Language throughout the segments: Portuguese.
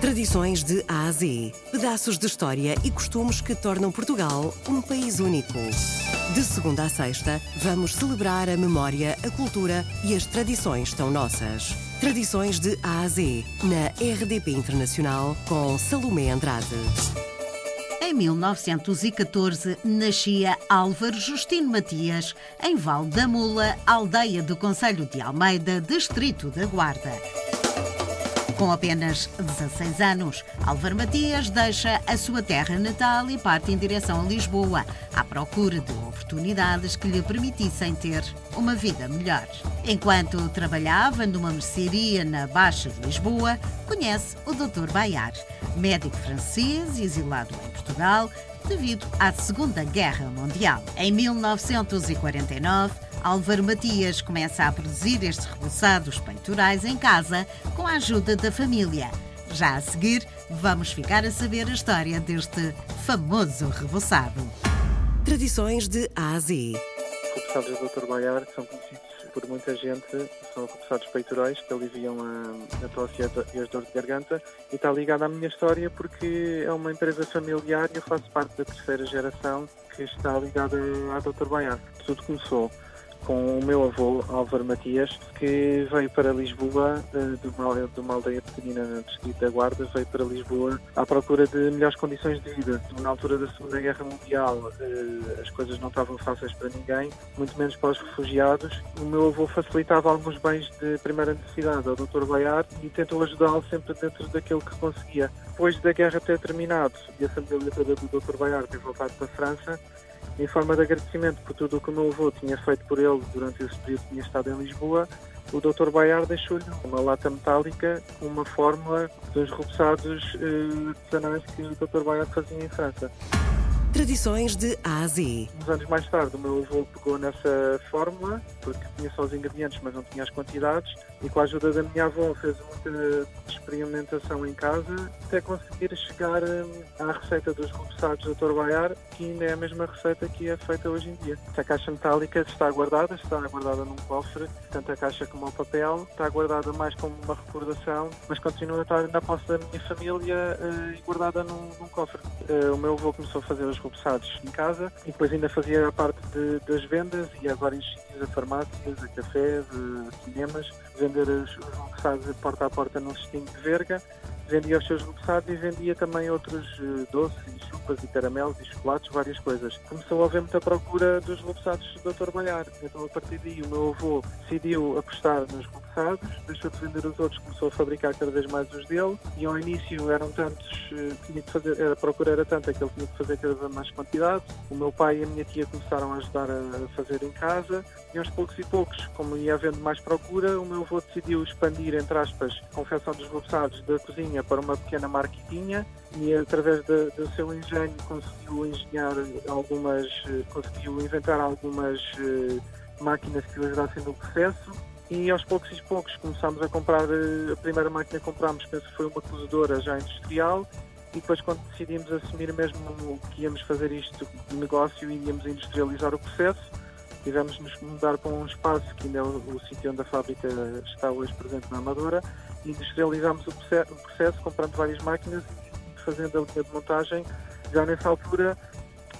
Tradições de A a Z. Pedaços de história e costumes que tornam Portugal um país único. De segunda a sexta, vamos celebrar a memória, a cultura e as tradições tão nossas. Tradições de A a Z, na RDP Internacional, com Salomé Andrade. Em 1914 nascia Álvaro Justino Matias, em Val da Mula, aldeia do Conselho de Almeida, distrito da Guarda. Com apenas 16 anos, Álvaro Matias deixa a sua terra natal e parte em direção a Lisboa, à procura de oportunidades que lhe permitissem ter uma vida melhor. Enquanto trabalhava numa mercearia na Baixa de Lisboa, conhece o Dr. Bayar, médico francês exilado em Portugal devido à Segunda Guerra Mundial. Em 1949, Álvaro Matias começa a produzir estes reboçados peitorais em casa com a ajuda da família. Já a seguir, vamos ficar a saber a história deste famoso reboçado. Tradições de A a Z. Repousados do Dr. Baiar são conhecidos por muita gente, são repousados peitorais que aliviam a, a tosse e as dores de garganta e está ligado à minha história porque é uma empresa familiar e eu faço parte da terceira geração que está ligada à Dr. Baiar. Tudo começou com o meu avô, Álvaro Matias, que veio para Lisboa, eh, de uma, de uma aldeia pequenina no distrito da Guarda, veio para Lisboa à procura de melhores condições de vida. Na altura da Segunda Guerra Mundial, eh, as coisas não estavam fáceis para ninguém, muito menos para os refugiados. O meu avô facilitava alguns bens de primeira necessidade ao Dr. Baiar e tentou ajudá-lo sempre dentro daquilo que conseguia. Depois da guerra ter terminado e a família toda do Dr. Baiar ter voltado para a França, em forma de agradecimento por tudo o que o meu avô tinha feito por ele durante esse período que tinha estado em Lisboa, o Dr. Baiar deixou-lhe uma lata metálica com uma fórmula dos repousados eh, artesanais que o Dr. Baiar fazia em França. Tradições de A a Z. Uns anos mais tarde, o meu avô pegou nessa fórmula, porque tinha só os ingredientes, mas não tinha as quantidades, e com a ajuda da minha avó fez muita experimentação em casa, até conseguir chegar hum, à receita dos repousados do Dr. Baiar, que ainda é a mesma receita que é feita hoje em dia. A caixa metálica está guardada, está guardada num cofre, tanto a caixa como o papel, está guardada mais como uma recordação, mas continua a estar na posse da minha família uh, e guardada num, num cofre. Uh, o meu avô começou a fazer os repousados em casa e depois ainda fazia a parte de, das vendas e a vários sítios, a farmácias, a cafés, a cinemas, vender os, os repousados porta a porta num cestinho de verga, vendia os seus repousados e vendia também outros uh, doces chupas e caramelos e chocolates, várias coisas. Começou a haver muita procura dos repousados do Dr. Balhar, então a partir daí o meu avô decidiu apostar nos repousados, deixou de vender os outros, começou a fabricar cada vez mais os dele e ao início eram tantos, uh, tinha que fazer, a procura era tanta que ele tinha que fazer cada vez mais quantidade. O meu pai e a minha tia começaram a ajudar a fazer em casa e aos poucos e poucos, como ia havendo mais procura, o meu avô decidiu expandir, entre aspas, a confecção dos repousados da cozinha para uma pequena marquetinha e através de, do seu engenho conseguiu engenhar algumas, eh, conseguiu inventar algumas uh, máquinas que ajudassem no processo e aos poucos e poucos começámos a comprar, uh, a primeira máquina que comprámos penso que foi uma cozedora já industrial e depois quando decidimos assumir mesmo que íamos fazer isto de negócio e íamos industrializar o processo, tivemos de nos mudar para um espaço que ainda é o, o sítio onde a fábrica está hoje presente na Amadora e industrializámos o processo, o processo comprando várias máquinas e fazendo a linha de montagem já nessa altura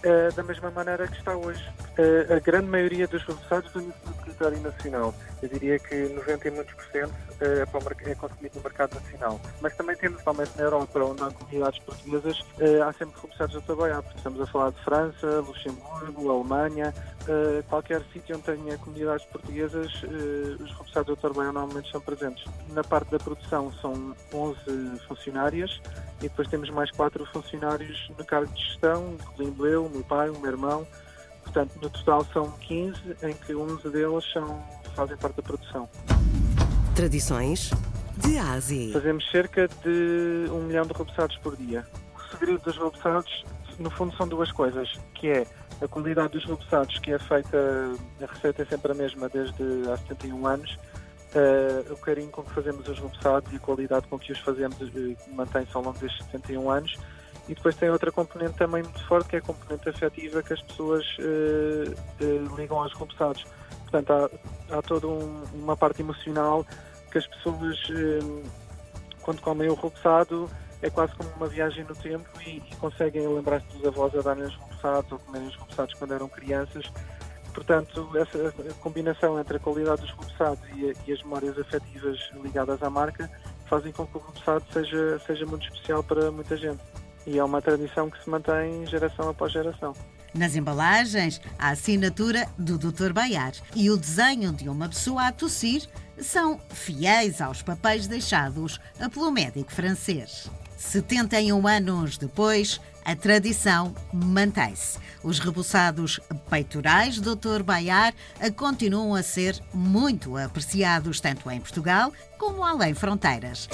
eh, da mesma maneira que está hoje. Eh, a grande maioria dos vem no território nacional. Eu diria que 90 e muitos por cento é, para é consumido no mercado nacional. Mas também temos, principalmente na Europa, onde há comunidades portuguesas, eh, há sempre repousados a trabalhar. Estamos a falar de França, Luxemburgo, Alemanha, eh, qualquer sítio onde tenha comunidades portuguesas, eh, os repousados a trabalhar normalmente são presentes. Na parte da produção são 11 funcionárias e depois temos mais 4 funcionários no cargo de gestão, incluindo eu, meu pai, o meu irmão. Portanto, no total são 15, em que 11 deles são, fazem parte da produção. Tradições de A a Z. Fazemos cerca de um milhão de repousados por dia. O segredo dos repousados, no fundo, são duas coisas, que é a qualidade dos repousados, que é feita, a receita é sempre a mesma desde há 71 anos, uh, o carinho com que fazemos os repousados e a qualidade com que os fazemos uh, mantém-se ao longo destes 71 anos. E depois tem outra componente também muito forte, que é a componente afetiva que as pessoas uh, ligam aos repousados. Portanto, há, há toda um, uma parte emocional que as pessoas, quando comem o repoussado, é quase como uma viagem no tempo e, e conseguem lembrar-se dos avós a darem os repousados ou comerem os repousados quando eram crianças. Portanto, essa combinação entre a qualidade dos repousados e, e, as memórias afetivas ligadas à marca fazem com que o repousado seja, seja muito especial para muita gente. E é uma tradição que se mantém geração após geração. Nas embalagens, a assinatura do Dr. Baiar e o desenho de uma pessoa a tossir são fiéis aos papéis deixados pelo médico francês. 71 anos depois, a tradição mantém-se. Os rebuçados peitorais Dr. Baiar continuam a ser muito apreciados tanto em Portugal como além fronteiras.